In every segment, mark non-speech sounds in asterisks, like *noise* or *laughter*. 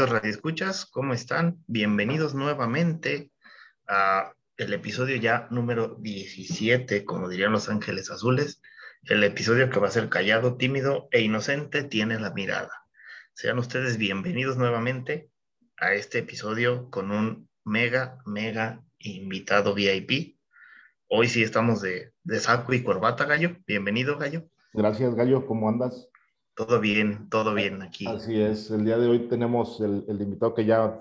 Queridos radioescuchas, ¿cómo están? Bienvenidos nuevamente a el episodio ya número 17, como dirían los ángeles azules, el episodio que va a ser callado, tímido e inocente tiene la mirada. Sean ustedes bienvenidos nuevamente a este episodio con un mega, mega invitado VIP. Hoy sí estamos de, de saco y corbata, Gallo. Bienvenido, Gallo. Gracias, Gallo. ¿Cómo andas? Todo bien, todo bien aquí. Así es, el día de hoy tenemos el, el, invitado que ya,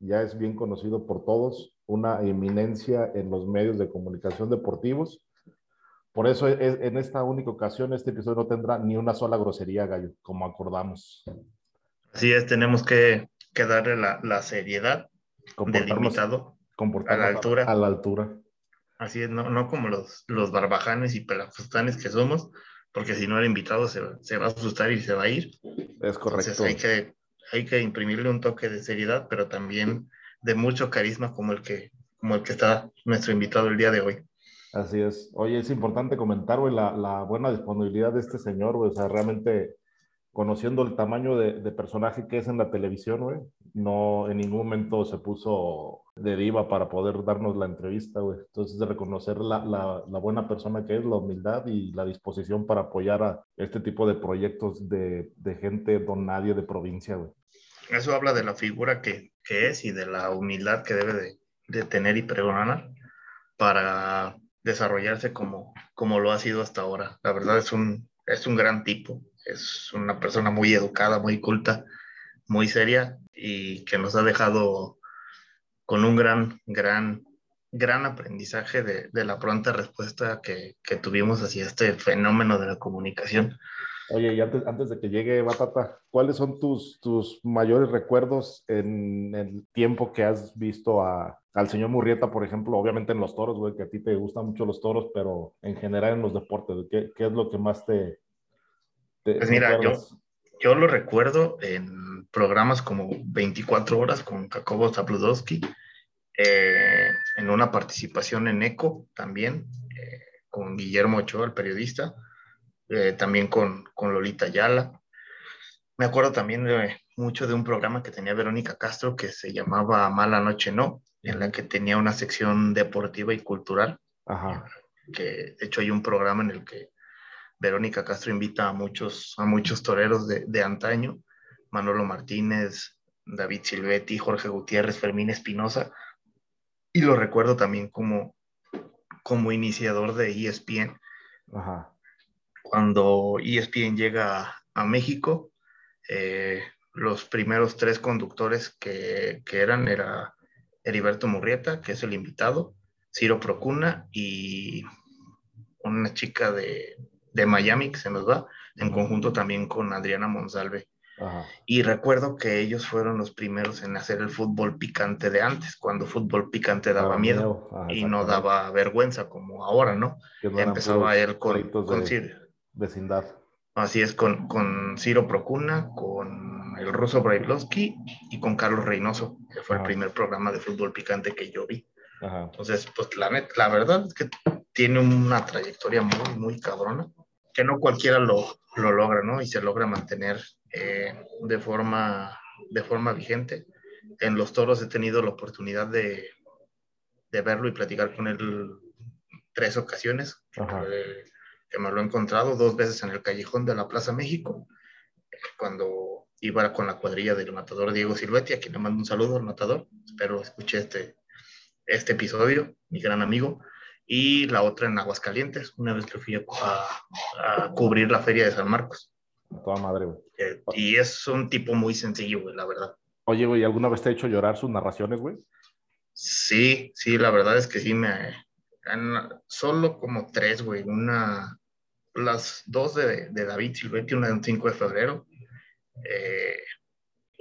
ya es bien conocido por todos, una eminencia en los medios de comunicación deportivos. Por eso es, en esta única ocasión este episodio no tendrá ni una sola grosería, Gallo, como acordamos. Así es, tenemos que, que darle la, la seriedad del invitado a la altura. A la altura. Así es, no, no como los, los barbajanes y pelafustanes que somos, porque si no el invitado se, se, va a asustar y se va a ir. Es correcto. Entonces hay que, hay que imprimirle un toque de seriedad, pero también de mucho carisma como el que, como el que está nuestro invitado el día de hoy. Así es. Oye, es importante comentar, güey, la, la, buena disponibilidad de este señor, güey. O sea, realmente conociendo el tamaño de, de, personaje que es en la televisión, güey, no en ningún momento se puso de diva para poder darnos la entrevista, güey. Entonces, de reconocer la, la, la, buena persona que es, la humildad y la disposición para apoyar a este tipo de proyectos de, de gente don nadie de provincia, güey. Eso habla de la figura que, que es y de la humildad que debe de, de tener y pregonar para desarrollarse como, como lo ha sido hasta ahora. La verdad es un, es un gran tipo, es una persona muy educada, muy culta, muy seria y que nos ha dejado con un gran, gran, gran aprendizaje de, de la pronta respuesta que, que, tuvimos hacia este fenómeno de la comunicación. Oye, y antes, antes de que llegue Batata, ¿cuáles son tus, tus mayores recuerdos en el tiempo que has visto a, al señor Murrieta, por ejemplo? Obviamente en los toros, güey, que a ti te gustan mucho los toros, pero en general en los deportes, ¿qué, qué es lo que más te, pues mira, yo, yo lo recuerdo en programas como 24 horas con Jacobo Zabludowski, eh, en una participación en ECO también, eh, con Guillermo Ochoa, el periodista, eh, también con, con, Lolita Ayala. Me acuerdo también de, mucho de un programa que tenía Verónica Castro que se llamaba Mala Noche No, en la que tenía una sección deportiva y cultural. Ajá. Que de hecho hay un programa en el que Verónica Castro invita a muchos, a muchos toreros de, de antaño, Manolo Martínez, David Silvetti, Jorge Gutiérrez, Fermín Espinosa, y lo recuerdo también como, como iniciador de ESPN. Ajá. Cuando ESPN llega a, a México, eh, los primeros tres conductores que, que, eran era Heriberto Murrieta, que es el invitado, Ciro Procuna y una chica de, de Miami, que se nos va, en conjunto también con Adriana Monsalve. Ajá. Y recuerdo que ellos fueron los primeros en hacer el fútbol picante de antes, cuando fútbol picante daba Ah, miedo. Ajá, y no daba vergüenza como ahora, ¿no? Empezaba él con, con de Ciro. vecindad. Así es, con, con Ciro Procuna, con el ruso Brailovsky y con Carlos Reynoso, que fue el Ajá. primer programa de fútbol picante que yo vi. Ajá. Entonces, pues la, net, la verdad es que tiene una trayectoria muy, muy cabrona, que no cualquiera lo, lo logra, ¿no? Y se logra mantener eh, de, forma, de forma vigente. En los toros he tenido la oportunidad de, de verlo y platicar con él tres ocasiones, eh, que me lo he encontrado dos veces en el callejón de la Plaza México, cuando iba con la cuadrilla del matador Diego Silvetti, a quien le mando un saludo al matador, espero escuche este, este episodio, mi gran amigo, y la otra en Aguascalientes, una vez que fui a, a, cubrir la feria de San Marcos. Toda madre, güey. Eh, y es un tipo muy sencillo, güey, la verdad. Oye, güey, ¿alguna vez te ha hecho llorar sus narraciones, güey? Sí, sí, la verdad es que sí me... solo como tres, güey. Una, las dos de, de David Silvetti, una del 5 de febrero, eh,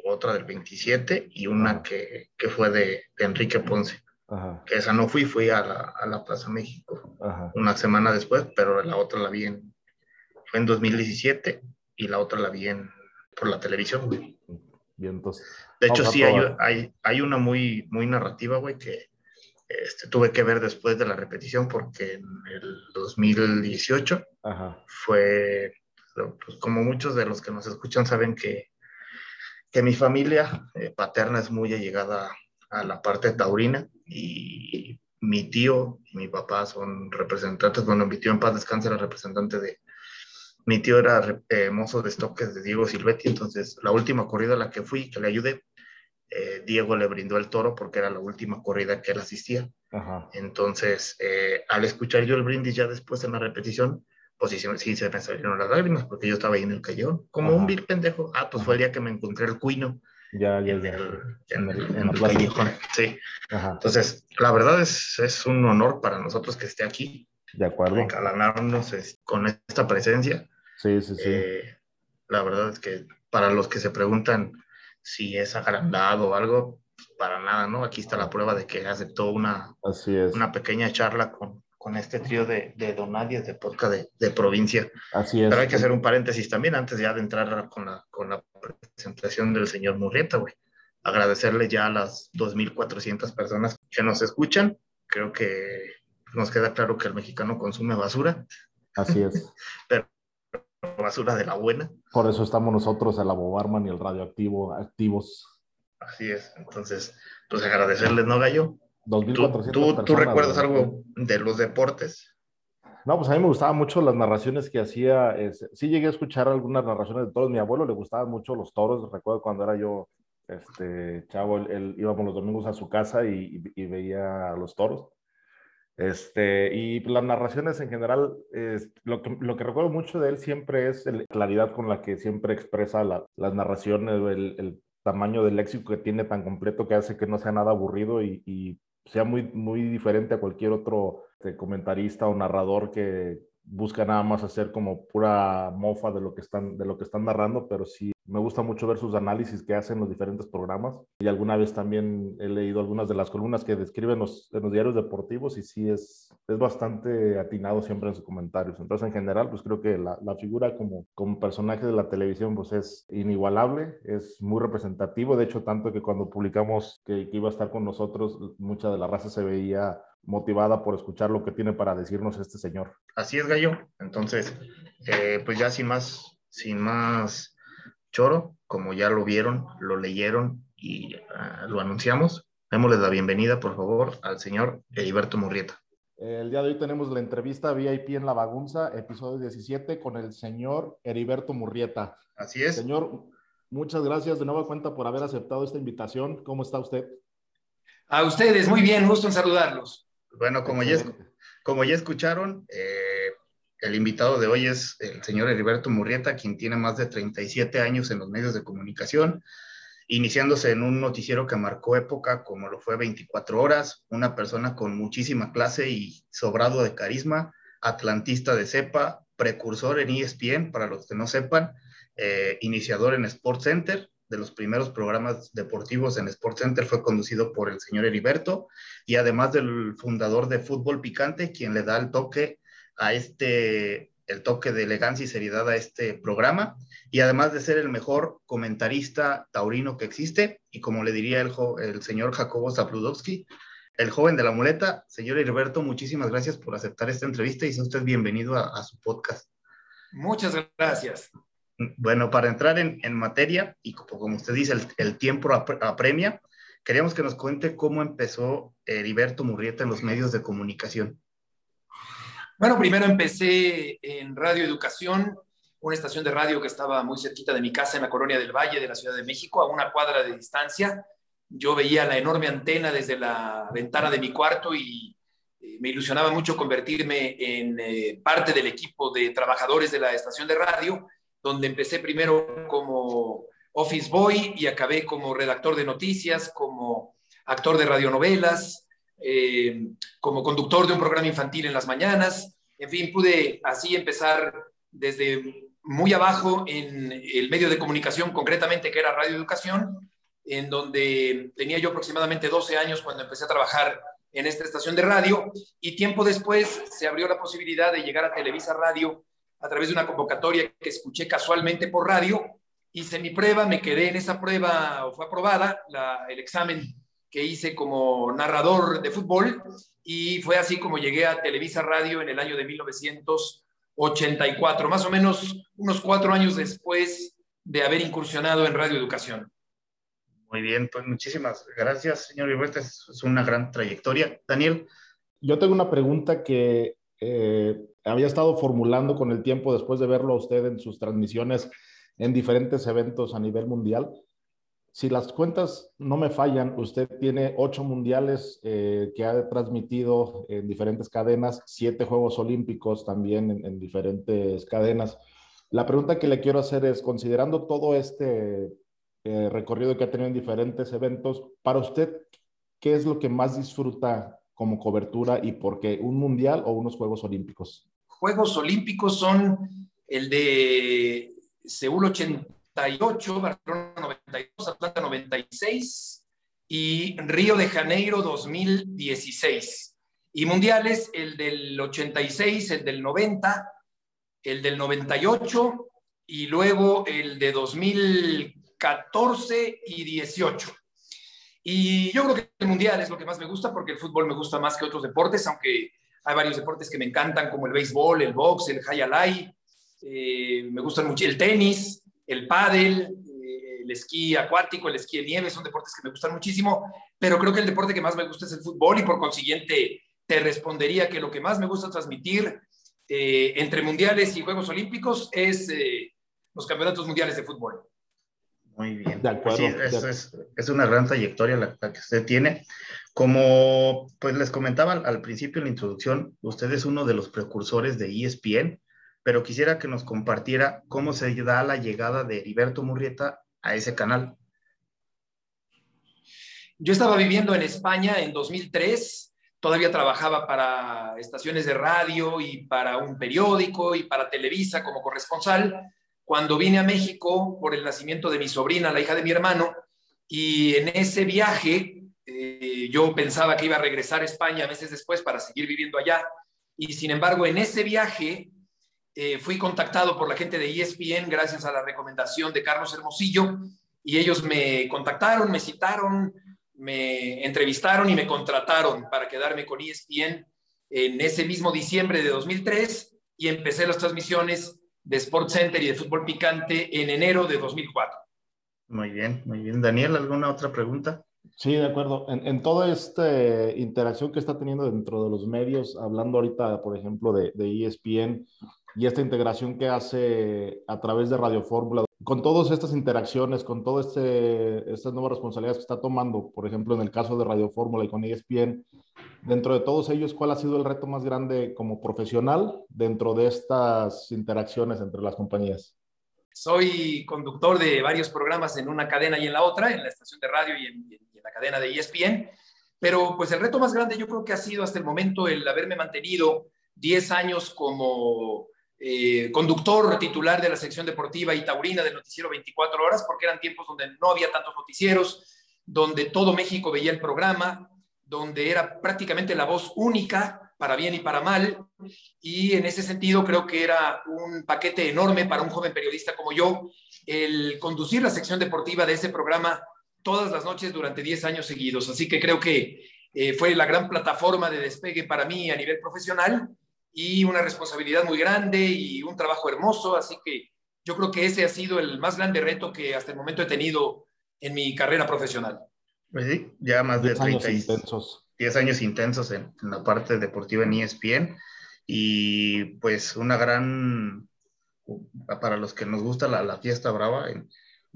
otra del 27 y una que, que fue de, de Enrique Ponce. Ajá. Que esa no fui, fui a la, a la Plaza México Ajá. una semana después, pero la otra la vi en, fue en 2017 y la otra la vi en, por la televisión, güey. Bien, entonces. De hecho, sí, hay, hay, hay, una muy, muy narrativa, güey, que este, tuve que ver después de la repetición porque en el 2018 Ajá. fue, pues, como muchos de los que nos escuchan saben que, que mi familia eh, paterna es muy allegada a la parte taurina y mi tío y mi papá son representantes, bueno, mi tío en paz descanse era representante de, mi tío era eh, mozo de estoques de Diego Silvetti, entonces la última corrida a la que fui, que le ayudé, eh, Diego le brindó el toro porque era la última corrida que él asistía. Ajá. Entonces, eh, al escuchar yo el brindis ya después en la repetición, pues sí, sí, se me salieron las lágrimas porque yo estaba ahí en el callejón, como Ajá. un vil pendejo. Ah, pues Ajá. fue el día que me encontré el cuino. Ya, ya, ya. En el, en el, en el callejón, sí. Entonces, la verdad es, es un honor para nosotros que esté aquí. De acuerdo. Encalanarnos con esta presencia. Sí, sí, sí. Eh, la verdad es que para los que se preguntan si es agrandado o algo, pues para nada, ¿no? Aquí está la prueba de que aceptó una, Así es. una pequeña charla con, con este trío de, de Donadies de podcast de, de, provincia. Así es. Pero hay que hacer un paréntesis también antes ya de entrar con la, con la presentación del señor Murrieta, güey. Agradecerle ya a las 2.400 personas que nos escuchan. Creo que nos queda claro que el mexicano consume basura. Así es. *laughs* Pero basura de la buena. Por eso estamos nosotros, el Abobarman y el Radioactivo, activos. Así es. Entonces, pues agradecerles, ¿no, Gallo? 2.400 ¿Tú, tú, ¿Tú recuerdas algo de los deportes? No, pues a mí me gustaban mucho las narraciones que hacía. Es, sí llegué a escuchar algunas narraciones de toros. Mi abuelo le gustaban mucho los toros. Recuerdo cuando era yo este, chavo, él, él íbamos los domingos a su casa y, y, y veía a los toros. Este, y las narraciones en general, es, lo, que, lo que recuerdo mucho de él siempre es la claridad con la que siempre expresa la, las narraciones, el, el, tamaño del léxico que tiene tan completo que hace que no sea nada aburrido y, y sea muy, muy diferente a cualquier otro este, comentarista o narrador que busca nada más hacer como pura mofa de lo que están, de lo que están narrando, pero sí me gusta mucho ver sus análisis que hacen los diferentes programas y alguna vez también he leído algunas de las columnas que describen los, en los diarios deportivos y sí es, es bastante atinado siempre en sus comentarios. Entonces, en general, pues creo que la, la figura como, como personaje de la televisión pues es inigualable, es muy representativo. De hecho, tanto que cuando publicamos que, que iba a estar con nosotros, mucha de la raza se veía motivada por escuchar lo que tiene para decirnos este señor. Así es, Gallo. Entonces, eh, pues ya sin más, sin más choro, como ya lo vieron, lo leyeron y uh, lo anunciamos, démosle la bienvenida, por favor, al señor Heriberto Murrieta. El día de hoy tenemos la entrevista VIP en La Bagunza, episodio 17, con el señor Heriberto Murrieta. Así es. Señor, muchas gracias de nueva cuenta por haber aceptado esta invitación. ¿Cómo está usted? A ustedes, muy bien, gusto en saludarlos. Bueno, como, ya, como ya escucharon, eh, el invitado de hoy es el señor Heriberto Murrieta, quien tiene más de 37 años en los medios de comunicación, iniciándose en un noticiero que marcó época como lo fue 24 horas, una persona con muchísima clase y sobrado de carisma, atlantista de cepa, precursor en ESPN, para los que no sepan, eh, iniciador en Sports Center, de los primeros programas deportivos en Sports Center fue conducido por el señor Heriberto y además del fundador de Fútbol Picante, quien le da el toque a este, el toque de elegancia y seriedad a este programa, y además de ser el mejor comentarista taurino que existe, y como le diría el, el señor Jacobo Zapludowski, el joven de la muleta, señor Heriberto, muchísimas gracias por aceptar esta entrevista y sea usted bienvenido a su podcast. Muchas gracias. Bueno, para entrar en, en materia, y como, usted dice, el, el tiempo apremia, queríamos que nos cuente cómo empezó Heriberto Murrieta en los medios de comunicación. Bueno, primero empecé en Radio Educación, una estación de radio que estaba muy cerquita de mi casa en la colonia del Valle de la Ciudad de México, a una cuadra de distancia. Yo veía la enorme antena desde la ventana de mi cuarto y eh, me ilusionaba mucho convertirme en eh, parte del equipo de trabajadores de la estación de radio, donde empecé primero como office boy y acabé como redactor de noticias, como actor de radionovelas, eh, como conductor de un programa infantil en las mañanas. En fin, pude así empezar desde muy abajo en el medio de comunicación, concretamente que era Radio Educación, en donde tenía yo aproximadamente 12 años cuando empecé a trabajar en esta estación de radio. Y tiempo después se abrió la posibilidad de llegar a Televisa Radio a través de una convocatoria que escuché casualmente por radio. Hice mi prueba, me quedé en esa prueba, fue aprobada el examen que hice como narrador de fútbol y fue así como llegué a Televisa Radio en el año de 1984, más o menos unos cuatro años después de haber incursionado en Radio Educación. Muy bien, pues muchísimas gracias, señor Iberta. Es una gran trayectoria. Daniel. Yo tengo una pregunta que eh, había estado formulando con el tiempo después de verlo a usted en sus transmisiones en diferentes eventos a nivel mundial. Si las cuentas no me fallan, usted tiene ocho mundiales eh, que ha transmitido en diferentes cadenas, siete Juegos Olímpicos también en, en diferentes cadenas. La pregunta que le quiero hacer es, considerando todo este eh, recorrido que ha tenido en diferentes eventos. Para usted, ¿qué es lo que más disfruta como cobertura y por qué? ¿Un mundial o unos Juegos Olímpicos? Juegos Olímpicos son el de Seúl 88, Barcelona 92, Atlanta 96 y Río de Janeiro 2016. Y mundiales, el del 86, el del 90, el del 98 y luego el de 2000 14 y 18. Y yo creo que el mundial es lo que más me gusta porque el fútbol me gusta más que otros deportes, aunque hay varios deportes que me encantan como el béisbol, el box, el high alay, eh, me gustan mucho el tenis, el pádel, eh, el esquí acuático, el esquí de nieve, son deportes que me gustan muchísimo, pero creo que el deporte que más me gusta es el fútbol y por consiguiente te respondería que lo que más me gusta transmitir eh, entre mundiales y Juegos Olímpicos es los campeonatos mundiales de fútbol. Muy bien. De acuerdo. es, una gran trayectoria la, que usted tiene. Como pues les comentaba al, principio en la introducción, usted es uno de los precursores de ESPN, pero quisiera que nos compartiera cómo se da la llegada de Heriberto Murrieta a ese canal. Yo estaba viviendo en España en 2003, todavía trabajaba para estaciones de radio y para un periódico y para Televisa como corresponsal cuando vine a México por el nacimiento de mi sobrina, la hija de mi hermano, y en ese viaje eh, yo pensaba que iba a regresar a España meses después para seguir viviendo allá, y sin embargo en ese viaje eh, fui contactado por la gente de ESPN gracias a la recomendación de Carlos Hermosillo, y ellos me contactaron, me citaron, me entrevistaron y me contrataron para quedarme con ESPN en ese mismo diciembre de 2003 y empecé las transmisiones de Sport Center y de fútbol picante en enero de 2004. Muy bien, muy bien. Daniel, ¿alguna otra pregunta? Sí, de acuerdo. En, en, toda esta interacción que está teniendo dentro de los medios, hablando ahorita, por ejemplo, de, de ESPN y esta integración que hace a través de Radio Fórmula, con todas estas interacciones, con todas este, estas nuevas responsabilidades que está tomando, por ejemplo, en el caso de Radio Fórmula y con ESPN, dentro de todos ellos, ¿cuál ha sido el reto más grande como profesional dentro de estas interacciones entre las compañías? Soy conductor de varios programas en una cadena y en la otra, en la estación de radio y en, la cadena de ESPN, pero pues el reto más grande yo creo que ha sido hasta el momento el haberme mantenido 10 años como eh, conductor titular de la sección deportiva y taurina del noticiero 24 horas, porque eran tiempos donde no había tantos noticieros, donde todo México veía el programa, donde era prácticamente la voz única, para bien y para mal, y en ese sentido creo que era un paquete enorme para un joven periodista como yo el conducir la sección deportiva de ese programa todas las noches durante 10 años seguidos. Así que creo que eh, fue la gran plataforma de despegue para mí a nivel profesional y una responsabilidad muy grande y un trabajo hermoso. Así que yo creo que ese ha sido el más grande reto que hasta el momento he tenido en mi carrera profesional. Pues sí, ya más de 30 años intensos. 10 años intensos en, la parte deportiva en ESPN y pues una gran, para los que nos gusta la, fiesta brava, en,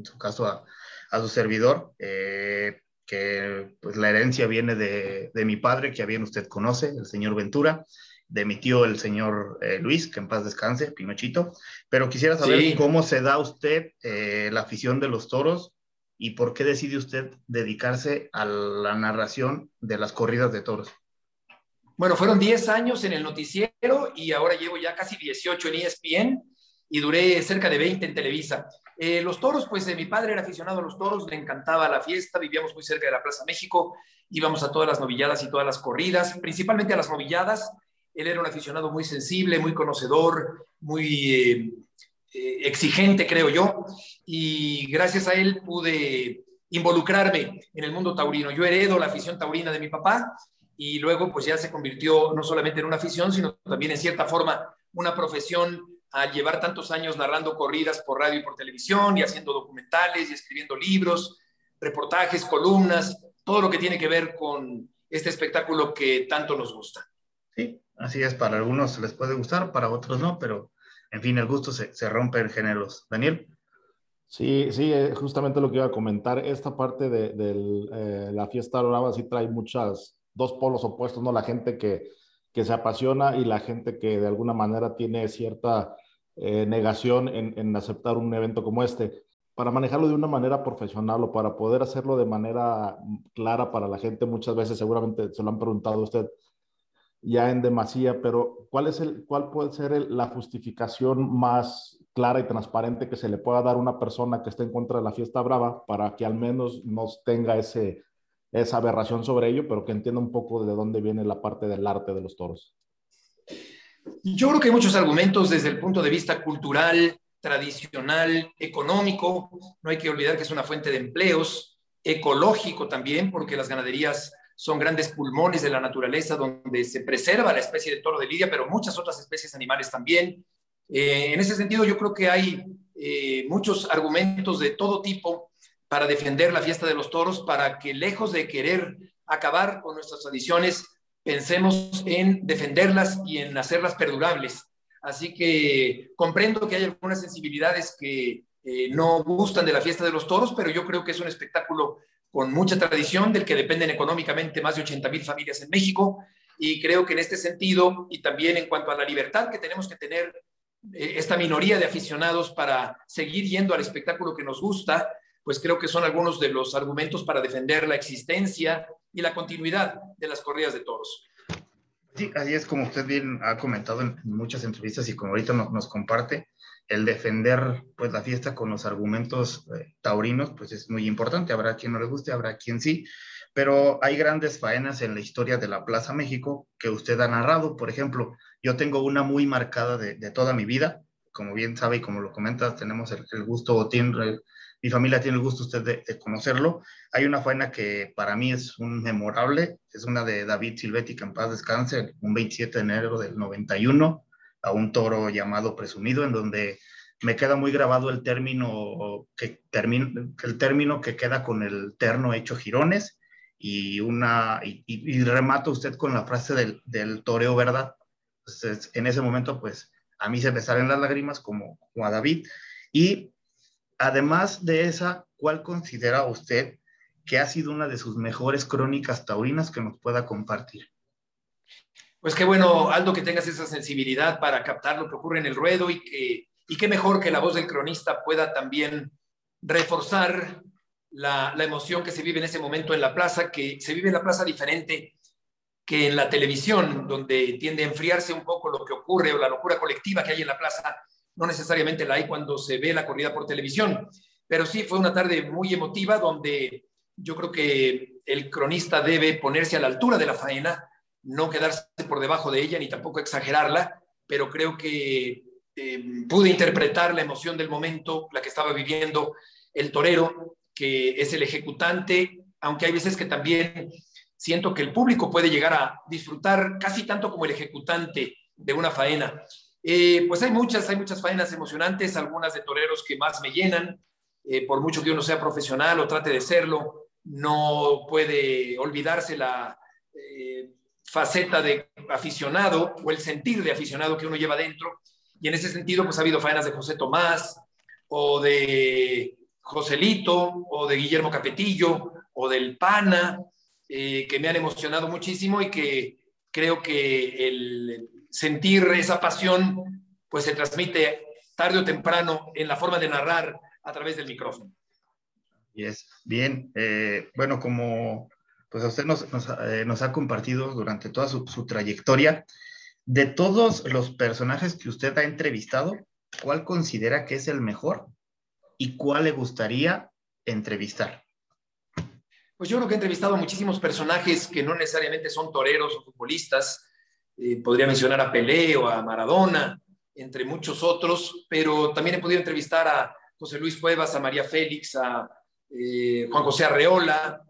su caso a, su servidor, eh, que pues la herencia viene de, de, mi padre, que bien usted conoce, el señor Ventura, de mi tío, el señor eh, Luis, que en paz descanse, Pinochito, pero quisiera saber cómo se da usted eh, la afición de los toros y por qué decide usted dedicarse a la narración de las corridas de toros. Bueno, fueron 10 años en el noticiero y ahora llevo ya casi 18 en ESPN y duré cerca de 20 en Televisa. Eh, los toros, pues mi padre era aficionado a los toros, le encantaba la fiesta, vivíamos muy cerca de la Plaza México, íbamos a todas las novilladas y todas las corridas, principalmente a las novilladas. Él era un aficionado muy sensible, muy conocedor, muy eh, exigente, creo yo, y gracias a él pude involucrarme en el mundo taurino. Yo heredo la afición taurina de mi papá y luego pues ya se convirtió no solamente en una afición, sino también en cierta forma una profesión al llevar tantos años narrando corridas por radio y por televisión y haciendo documentales y escribiendo libros, reportajes, columnas, todo lo que tiene que ver con este espectáculo que tanto nos gusta. Sí, así es, para algunos les puede gustar, para otros no, pero en fin, el gusto se, se rompe en géneros. Daniel. Sí, sí, eh, justamente lo que iba a comentar, esta parte de, eh, la fiesta brava sí trae muchas, dos polos opuestos, ¿no? La gente que, que se apasiona y la gente que de alguna manera tiene cierta eh, negación en, en, aceptar un evento como este. Para manejarlo de una manera profesional o para poder hacerlo de manera clara para la gente, muchas veces seguramente se lo han preguntado a usted ya en demasía, pero ¿cuál, es el, cuál puede ser la justificación más clara y transparente que se le pueda dar a una persona que esté en contra de la fiesta brava para que al menos no tenga ese, esa aberración sobre ello, pero que entienda un poco de dónde viene la parte del arte de los toros? Yo creo que hay muchos argumentos desde el punto de vista cultural, tradicional, económico. No hay que olvidar que es una fuente de empleos, ecológico también, porque las ganaderías son grandes pulmones de la naturaleza donde se preserva la especie de toro de lidia, pero muchas otras especies animales también. Eh, en ese sentido, yo creo que hay eh, muchos argumentos de todo tipo para defender la fiesta de los toros, para que lejos de querer acabar con nuestras tradiciones, pensemos en defenderlas y en hacerlas perdurables. Así que comprendo que hay algunas sensibilidades que eh, no gustan de la fiesta de los toros, pero yo creo que es un espectáculo con mucha tradición, del que dependen económicamente más de 80 mil familias en México. Y creo que en este sentido, y también en cuanto a la libertad que tenemos que tener eh, esta minoría de aficionados para seguir yendo al espectáculo que nos gusta, pues creo que son algunos de los argumentos para defender la existencia y la continuidad de las corridas de toros. Sí, así es como usted bien ha comentado en muchas entrevistas y como ahorita nos, nos comparte, el defender pues la fiesta con los argumentos eh, taurinos pues es muy importante, habrá quien no le guste, habrá quien sí, pero hay grandes faenas en la historia de la Plaza México que usted ha narrado, por ejemplo, yo tengo una muy marcada de, toda mi vida, como bien sabe y como lo comentas, tenemos el, gusto, o tiene, mi familia tiene el gusto usted de, de, conocerlo, hay una faena que para mí es un memorable, es una de David Silvetti, que en paz descanse, un 27 de enero del 91, a un toro llamado presumido, en donde me queda muy grabado el término que, el término que queda con el terno hecho girones y, una, y, remata usted con la frase del, del toreo, ¿verdad? En ese momento, pues a mí se me salen las lágrimas como, como a David. Y además de esa, ¿cuál considera usted que ha sido una de sus mejores crónicas taurinas que nos pueda compartir? Pues qué bueno, Aldo, que tengas esa sensibilidad para captar lo que ocurre en el ruedo y que, y qué mejor que la voz del cronista pueda también reforzar la, la, emoción que se vive en ese momento en la plaza, que se vive en la plaza diferente que en la televisión, donde tiende a enfriarse un poco lo que ocurre o la locura colectiva que hay en la plaza, no necesariamente la hay cuando se ve la corrida por televisión. Pero sí fue una tarde muy emotiva donde yo creo que el cronista debe ponerse a la altura de la faena, no quedarse por debajo de ella ni tampoco exagerarla, pero creo que eh, pude interpretar la emoción del momento, la que estaba viviendo el torero, que es el ejecutante, aunque hay veces que también siento que el público puede llegar a disfrutar casi tanto como el ejecutante de una faena. Eh, pues hay muchas, hay muchas faenas emocionantes, algunas de toreros que más me llenan, eh, por mucho que uno sea profesional o trate de serlo, no puede olvidarse la, faceta de aficionado o el sentir de aficionado que uno lleva dentro. Y en ese sentido, pues ha habido faenas de José Tomás o de Joselito o de Guillermo Capetillo o del Pana, eh, que me han emocionado muchísimo y que creo que el sentir esa pasión, pues se transmite tarde o temprano en la forma de narrar a través del micrófono. Bien, eh, bueno, como pues usted eh, nos ha compartido durante toda su, su, trayectoria. De todos los personajes que usted ha entrevistado, ¿cuál considera que es el mejor y cuál le gustaría entrevistar? Pues yo creo que he entrevistado a muchísimos personajes que no necesariamente son toreros o futbolistas. Eh, podría mencionar a Pelé o a Maradona, entre muchos otros, pero también he podido entrevistar a José Luis Cuevas, a María Félix, a eh, Juan José Arreola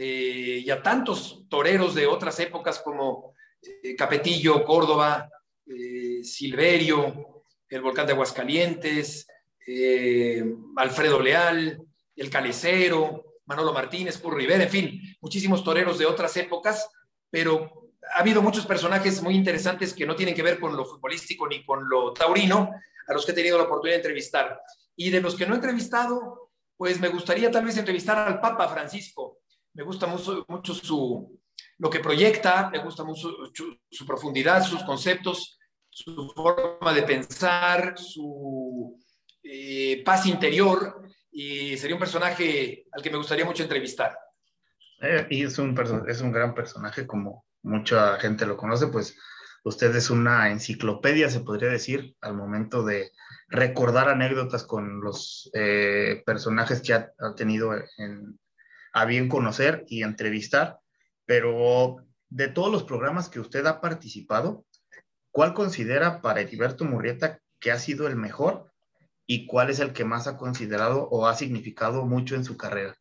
eh, y a tantos toreros de otras épocas como eh, Capetillo, Córdoba, eh, Silverio, el volcán de Aguascalientes, eh, Alfredo Leal, el Calecero, Manolo Martínez, Pur Rivera, en fin, muchísimos toreros de otras épocas, pero ha habido muchos personajes muy interesantes que no tienen que ver con lo futbolístico ni con lo taurino, a los que he tenido la oportunidad de entrevistar. Y de los que no he entrevistado, pues me gustaría tal vez entrevistar al Papa Francisco. Me gusta mucho, mucho su, lo que proyecta, me gusta mucho su, profundidad, sus conceptos, su forma de pensar, su eh, paz interior, y sería un personaje al que me gustaría mucho entrevistar. Eh, y es un, es un gran personaje, como mucha gente lo conoce, pues usted es una enciclopedia, se podría decir, al momento de recordar anécdotas con los eh, personajes que ha tenido en, a bien conocer y entrevistar, pero de todos los programas que usted ha participado, ¿cuál considera para Heriberto Murrieta que ha sido el mejor y cuál es el que más ha considerado o ha significado mucho en su carrera?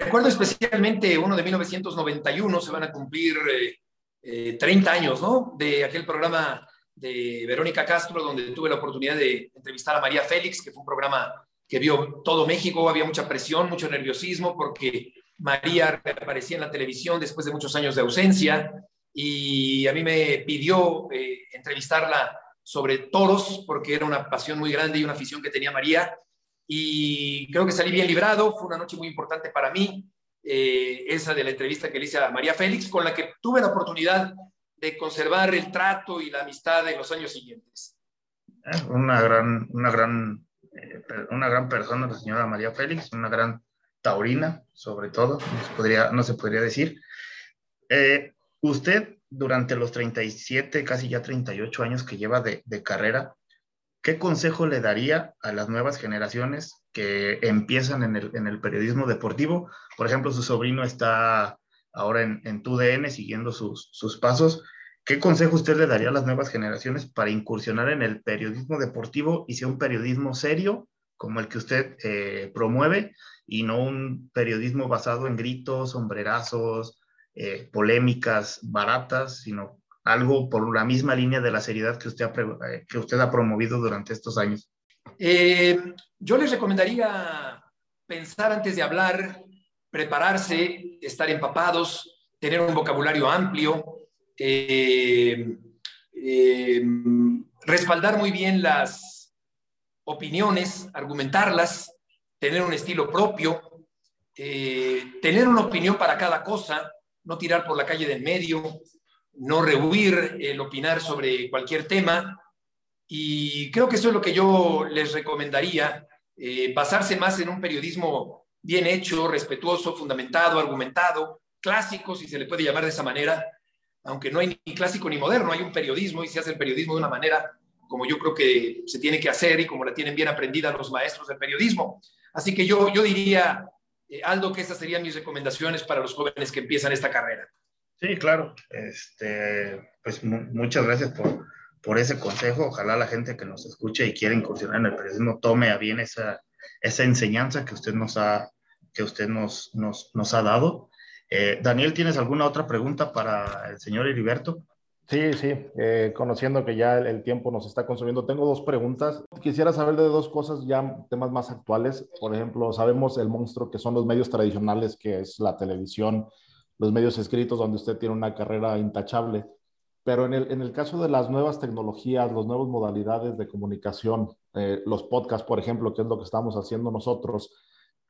Recuerdo especialmente uno de 1991, se van a cumplir eh, eh, 30 años, ¿no? De aquel programa de Verónica Castro, donde tuve la oportunidad de entrevistar a María Félix, que fue un programa que vio todo México, había mucha presión, mucho nerviosismo, porque María aparecía en la televisión después de muchos años de ausencia, y a mí me pidió eh, entrevistarla sobre toros, porque era una pasión muy grande y una afición que tenía María, y creo que salí bien librado, fue una noche muy importante para mí, eh, esa de la entrevista que le hice a María Félix, con la que tuve la oportunidad de conservar el trato y la amistad en los años siguientes. Una gran, una gran, eh, una gran persona, la señora María Félix, una gran taurina, sobre todo, no se podría, no se podría decir. Eh, usted, durante los 37, casi ya 38 años que lleva de, de carrera, ¿qué consejo le daría a las nuevas generaciones que empiezan en el, en el periodismo deportivo? Por ejemplo, su sobrino está ahora en, en TUDN siguiendo sus, sus pasos. ¿Qué consejo usted le daría a las nuevas generaciones para incursionar en el periodismo deportivo y sea un periodismo serio como el que usted eh, promueve y no un periodismo basado en gritos, sombrerazos, eh, polémicas baratas, sino algo por la misma línea de la seriedad que usted ha, ha promovido durante estos años? Eh, yo les recomendaría pensar antes de hablar, prepararse, estar empapados, tener un vocabulario amplio, eh, eh, respaldar muy bien las opiniones, argumentarlas, tener un estilo propio, eh, tener una opinión para cada cosa, no tirar por la calle del medio, no rehuir el opinar sobre cualquier tema. Y creo que eso es lo que yo les recomendaría, eh, basarse más en un periodismo bien hecho, respetuoso, fundamentado, argumentado, clásico, si se le puede llamar de esa manera, aunque no hay ni clásico ni moderno, hay un periodismo y se hace el periodismo de una manera como yo creo que se tiene que hacer y como la tienen bien aprendida los maestros del periodismo. Así que yo, yo diría, eh, Aldo, que esas serían mis recomendaciones para los jóvenes que empiezan esta carrera. Sí, claro. Este, pues muchas gracias por, por ese consejo. Ojalá la gente que nos escuche y quiere incursionar en el periodismo tome a bien esa, esa enseñanza que usted nos ha, que usted nos, nos, nos ha dado. Eh, Daniel, ¿tienes alguna otra pregunta para el señor Heriberto? Sí, sí, eh, conociendo que ya el, tiempo nos está consumiendo, tengo dos preguntas. Quisiera saber de dos cosas, ya temas más actuales. Por ejemplo, sabemos el monstruo que son los medios tradicionales, que es la televisión, los medios escritos, donde usted tiene una carrera intachable. Pero en el, en el caso de las nuevas tecnologías, las nuevas modalidades de comunicación, eh, los podcasts, por ejemplo, que es lo que estamos haciendo nosotros,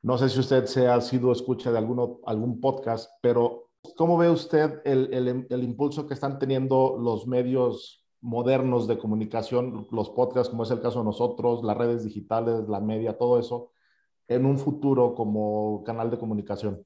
no sé si usted se ha sido escucha de alguno, algún podcast, pero ¿cómo ve usted el, el, el, impulso que están teniendo los medios modernos de comunicación, los podcasts, como es el caso de nosotros, las redes digitales, la media, todo eso, en un futuro como canal de comunicación?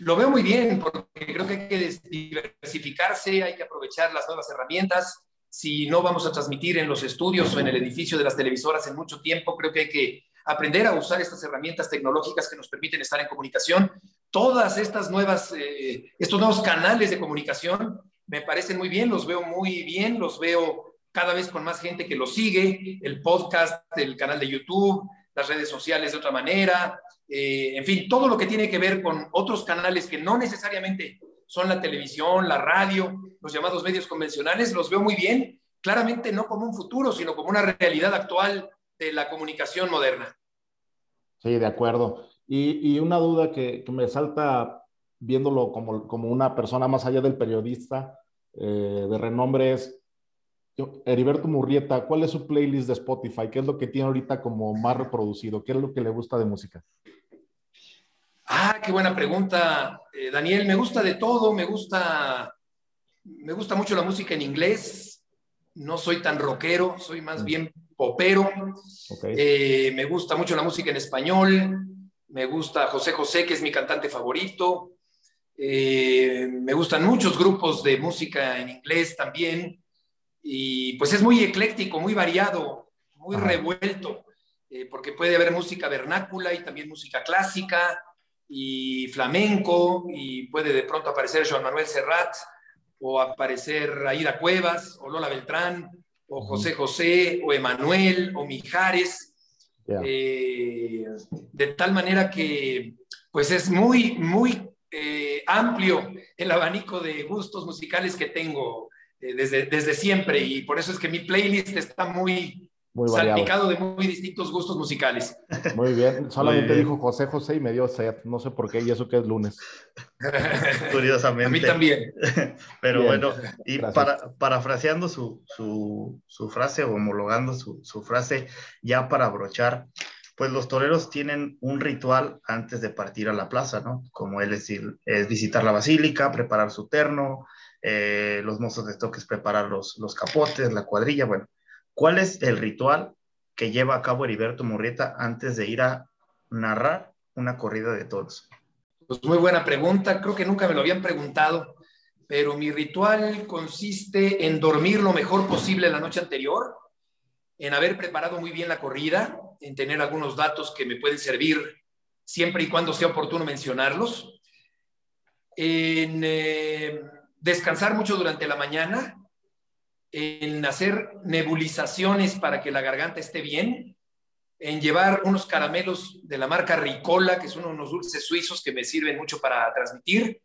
Lo veo muy bien, porque creo que hay que diversificarse, hay que aprovechar las nuevas herramientas. Si no vamos a transmitir en los estudios o en el edificio de las televisoras en mucho tiempo, creo que hay que aprender a usar estas herramientas tecnológicas que nos permiten estar en comunicación. Todas estas nuevas, eh, estos nuevos canales de comunicación me parecen muy bien, los veo muy bien, los veo cada vez con más gente que los sigue, el podcast, el canal de YouTube, las redes sociales de otra manera, eh, en fin, todo lo que tiene que ver con otros canales que no necesariamente son la televisión, la radio, los llamados medios convencionales, los veo muy bien, claramente no como un futuro, sino como una realidad actual de la comunicación moderna. Sí, de acuerdo. Y, una duda que, me salta viéndolo como, como, una persona más allá del periodista eh, de renombre es, Heriberto Murrieta, ¿cuál es su playlist de Spotify? ¿Qué es lo que tiene ahorita como más reproducido? ¿Qué es lo que le gusta de música? Ah, qué buena pregunta, eh, Daniel. Me gusta de todo, me gusta, me gusta mucho la música en inglés. No soy tan rockero, soy más mm. bien popero. Eh, me gusta mucho la música en español. Me gusta José José, que es mi cantante favorito. Eh, me gustan muchos grupos de música en inglés también y pues es muy ecléctico, muy variado, muy revuelto, eh, porque puede haber música vernácula y también música clásica y flamenco, y puede de pronto aparecer Joan Manuel Serrat, o aparecer Aida Cuevas, o Lola Beltrán, o José José, o Emanuel, o Mijares, eh, de tal manera que pues es muy, muy eh, amplio el abanico de gustos musicales que tengo eh, desde, desde siempre. Y por eso es que mi playlist está muy, muy salpicado de muy distintos gustos musicales. Muy bien, solamente dijo José José y me dio sed, no sé por qué, y eso que es lunes. *laughs* Curiosamente. A mí también. *laughs* Pero bueno, y para, parafraseando su, su, su, frase o homologando su, su frase, ya para abrochar, pues los toreros tienen un ritual antes de partir a la plaza, ¿no? Como él decir, es visitar la basílica, preparar su terno, eh, los mozos de toques preparar los, los capotes, la cuadrilla, bueno. ¿Cuál es el ritual que lleva a cabo Heriberto Murrieta antes de ir a narrar una corrida de toros? Pues muy buena pregunta, creo que nunca me lo habían preguntado, pero mi ritual consiste en dormir lo mejor posible la noche anterior, en haber preparado muy bien la corrida, en tener algunos datos que me pueden servir siempre y cuando sea oportuno mencionarlos, en eh, descansar mucho durante la mañana, en hacer nebulizaciones para que la garganta esté bien, en llevar unos caramelos de la marca Ricola, que son unos dulces suizos que me sirven mucho para transmitir,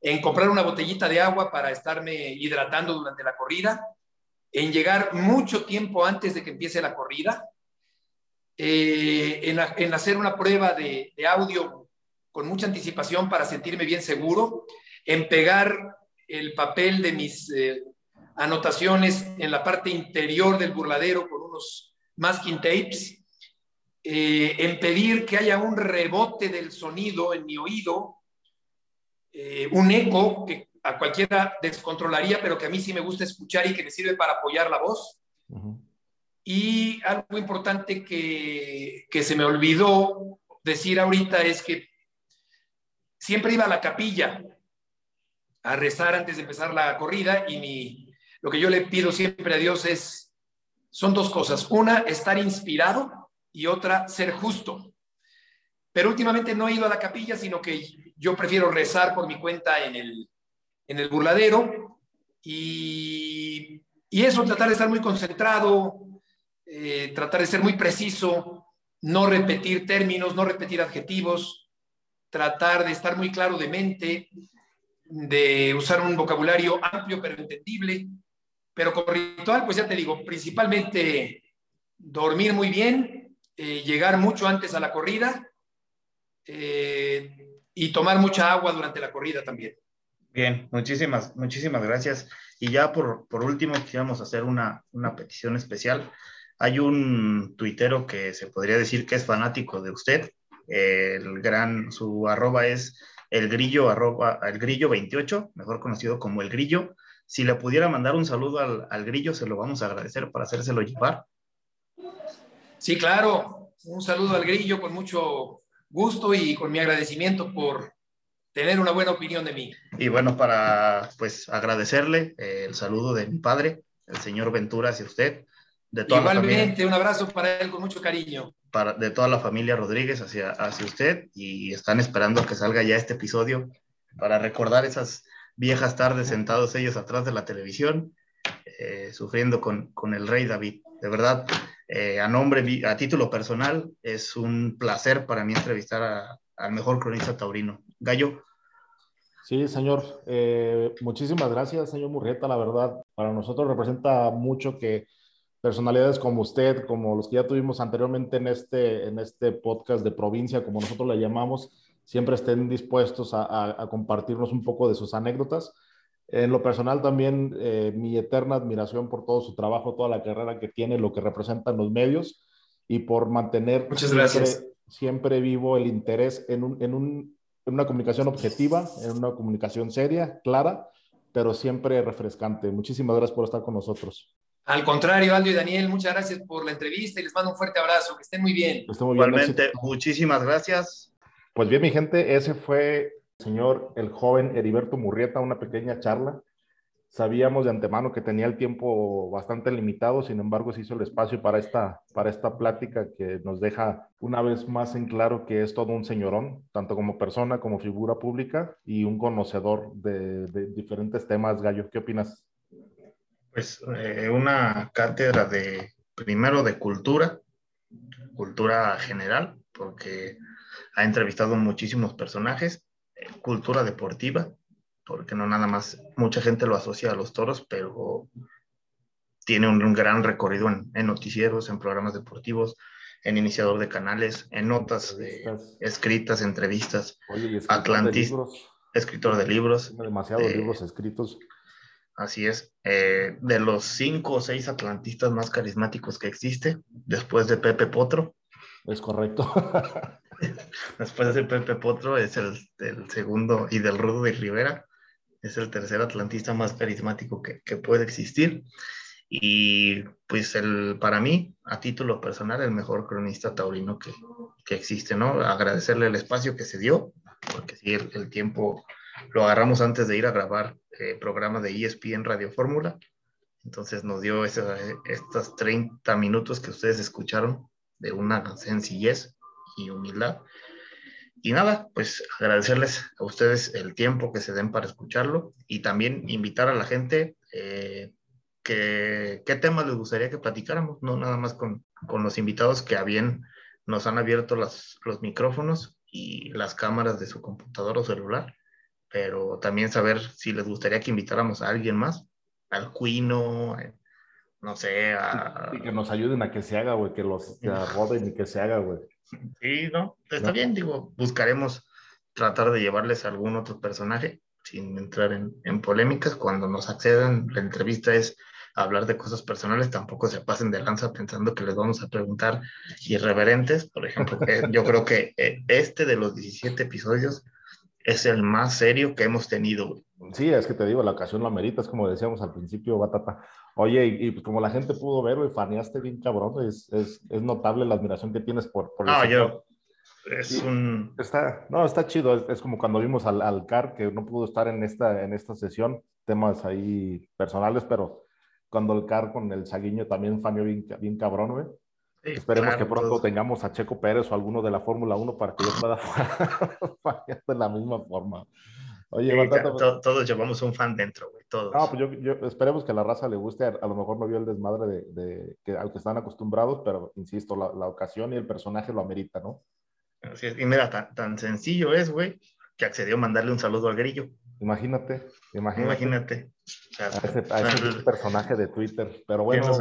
en comprar una botellita de agua para estarme hidratando durante la corrida, en llegar mucho tiempo antes de que empiece la corrida, eh, en, hacer una prueba de, audio con mucha anticipación para sentirme bien seguro, en pegar el papel de mis eh, anotaciones en la parte interior del burladero con unos masking tapes, eh, en pedir que haya un rebote del sonido en mi oído, eh, un eco que a cualquiera descontrolaría, pero que a mí sí me gusta escuchar y que me sirve para apoyar la voz. Y algo importante que, que se me olvidó decir ahorita es que siempre iba a la capilla a rezar antes de empezar la corrida y mi, lo que yo le pido siempre a Dios es, son dos cosas. Una, estar inspirado y otra, ser justo. Pero últimamente no he ido a la capilla, sino que yo prefiero rezar por mi cuenta en el, en el burladero y, y eso, tratar de estar muy concentrado, eh, tratar de ser muy preciso, no repetir términos, no repetir adjetivos, tratar de estar muy claro de mente, de usar un vocabulario amplio pero entendible, pero con ritual, pues ya te digo, principalmente dormir muy bien, eh, llegar mucho antes a la corrida eh, y tomar mucha agua durante la corrida también. Bien, muchísimas, muchísimas gracias. Y ya por, por último, quisiéramos hacer una, una petición especial. Hay un tuitero que se podría decir que es fanático de usted. El gran, su arroba es el grillo, arroba, el grillo 28, mejor conocido como el grillo. Si le pudiera mandar un saludo al, al grillo, se lo vamos a agradecer para hacérselo llevar. Sí, claro. Un saludo al grillo con mucho gusto y con mi agradecimiento por tener una buena opinión de mí. Y bueno, para pues agradecerle eh, el saludo de mi padre, el señor Ventura, hacia usted. De toda Igualmente, un abrazo para él con mucho cariño. Para, de toda la familia Rodríguez hacia, hacia usted y están esperando que salga ya este episodio para recordar esas viejas tardes sentados ellos atrás de la televisión, eh, sufriendo con, con, el rey David. De verdad, eh, a nombre, a título personal, es un placer para mí entrevistar al mejor cronista taurino. Gallo. Sí, señor. Eh, muchísimas gracias, señor Murrieta. La verdad, para nosotros representa mucho que personalidades como usted, como los que ya tuvimos anteriormente en este, en este podcast de provincia, como nosotros le llamamos, siempre estén dispuestos a, compartirnos un poco de sus anécdotas. En lo personal también, eh, mi eterna admiración por todo su trabajo, toda la carrera que tiene, lo que representan los medios y por mantener Muchas gracias. siempre, vivo el interés en, un, en, un, en una comunicación objetiva, en una comunicación seria, clara, pero siempre refrescante. Muchísimas gracias por estar con nosotros. Al contrario, Aldo y Daniel, muchas gracias por la entrevista y les mando un fuerte abrazo. Que estén muy bien. Igualmente, muchísimas gracias. Pues bien, mi gente, ese fue el señor, el joven Heriberto Murrieta, una pequeña charla. Sabíamos de antemano que tenía el tiempo bastante limitado, sin embargo, se hizo el espacio para esta, para esta plática que nos deja una vez más en claro que es todo un señorón, tanto como persona como figura pública y un conocedor de, diferentes temas. Gallo, ¿qué opinas? Pues eh, una cátedra de, primero de cultura, cultura general, porque ha entrevistado muchísimos personajes, eh, cultura deportiva, porque no nada más, mucha gente lo asocia a los toros, pero tiene un, gran recorrido en, noticieros, en programas deportivos, en iniciador de canales, en notas escritas, entrevistas, Oye, escritor de libros. Demasiados eh, libros escritos. Así es. Eh, de los cinco o seis atlantistas más carismáticos que existe, después de Pepe Potro. Es correcto. *laughs* *laughs* después de Pepe Potro es el, segundo, y del Rudo de Rivera, es el tercer atlantista más carismático que, puede existir. Y pues el, para mí, a título personal, el mejor cronista taurino que, existe, ¿no? Agradecerle el espacio que se dio, porque sí, el tiempo lo agarramos antes de ir a grabar eh, programa de ESPN Radio Fórmula. Entonces nos dio estos 30 minutos que ustedes escucharon de una sencillez y humildad. Y nada, pues agradecerles a ustedes el tiempo que se den para escucharlo y también invitar a la gente eh, que qué temas les gustaría que platicáramos, no nada más con, con los invitados que a bien nos han abierto las, los micrófonos y las cámaras de su computador o celular pero también saber si les gustaría que invitáramos a alguien más, al Cuino, eh, no sé, a... Y que nos ayuden a que se haga, güey, que los *laughs* roden y que se haga, güey. Sí, no, está bien, digo, buscaremos tratar de llevarles a algún otro personaje sin entrar en, en polémicas. Cuando nos accedan, la entrevista es hablar de cosas personales, tampoco se pasen de lanza pensando que les vamos a preguntar irreverentes. Por ejemplo, *laughs* eh, yo creo que eh, este de los 17 episodios es el más serio que hemos tenido. Sí, es que te digo, la ocasión la merita, es como decíamos al principio, Batata. Oye, y, pues como la gente pudo ver, güey, faneaste bien cabrón, es, es, es, notable la admiración que tienes por... por no, yo... Es un... Está, no, está chido, es, como cuando vimos al, al, CAR, que no pudo estar en esta, en esta sesión, temas ahí personales, pero cuando el CAR con el Saguiño también faneó bien, bien cabrón, güey. Esperemos que pronto tengamos a Checo Pérez o alguno de la Fórmula 1 para que yo pueda *laughs* fallar de la misma forma. Oye, todos llevamos un fan dentro, güey, todos. No, pues yo, yo, esperemos que a la raza le guste. A, lo mejor no vio el desmadre de, de, que, al que están acostumbrados, pero insisto, la, la, ocasión y el personaje lo amerita, ¿no? Así es. Y mira, tan, tan sencillo es, güey, que accedió a mandarle un saludo al grillo. Imagínate, imagínate. Imagínate. a ese, a ese *laughs* personaje de Twitter. Pero bueno,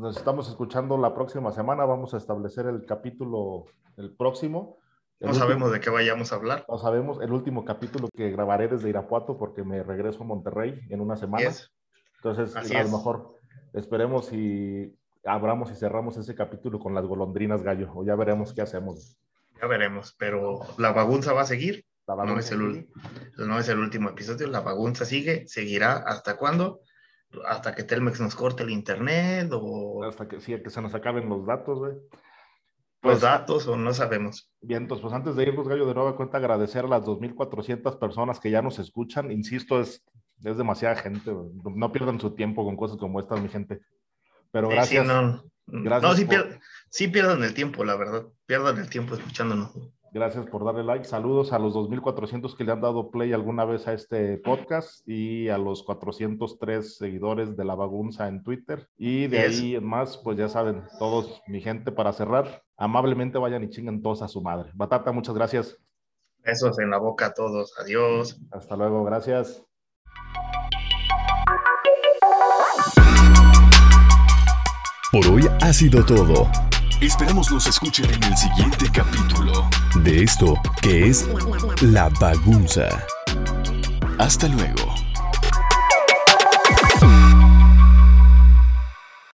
nos estamos escuchando la próxima semana. Vamos a establecer el capítulo, el próximo. no sabemos de qué vayamos a hablar. No sabemos. El último capítulo que grabaré desde Irapuato porque me regreso a Monterrey en una semana. Entonces, a lo mejor esperemos y abramos y cerramos ese capítulo con las golondrinas gallo. O ya veremos qué hacemos. Ya veremos, pero la bagunza va a seguir. no, es el, no es el último episodio. La bagunza sigue, seguirá. ¿Hasta cuándo? Hasta que Telmex nos corte el internet o... Hasta que, sí, que se nos acaben los datos, güey. pues, datos o no sabemos. Bien, entonces, pues antes de irnos, Gallo, de nueva cuenta, agradecer a las 2.400 personas que ya nos escuchan. Insisto, es, es demasiada gente. No pierdan su tiempo con cosas como estas, mi gente. Pero gracias. no, gracias no sí, pierdan el tiempo, la verdad. Pierdan el tiempo escuchándonos. Gracias por darle like. Saludos a los 2.400 que le han dado play alguna vez a este podcast y a los 403 seguidores de La Bagunza en Twitter. Y de ahí en más, pues ya saben, todos mi gente para cerrar, amablemente vayan y chinguen todos a su madre. Batata, muchas gracias. Besos en la boca a todos. Adiós. Hasta luego, gracias. Por hoy ha sido todo. Esperamos nos escuchen en el siguiente capítulo de esto que es La Bagunza. Hasta luego.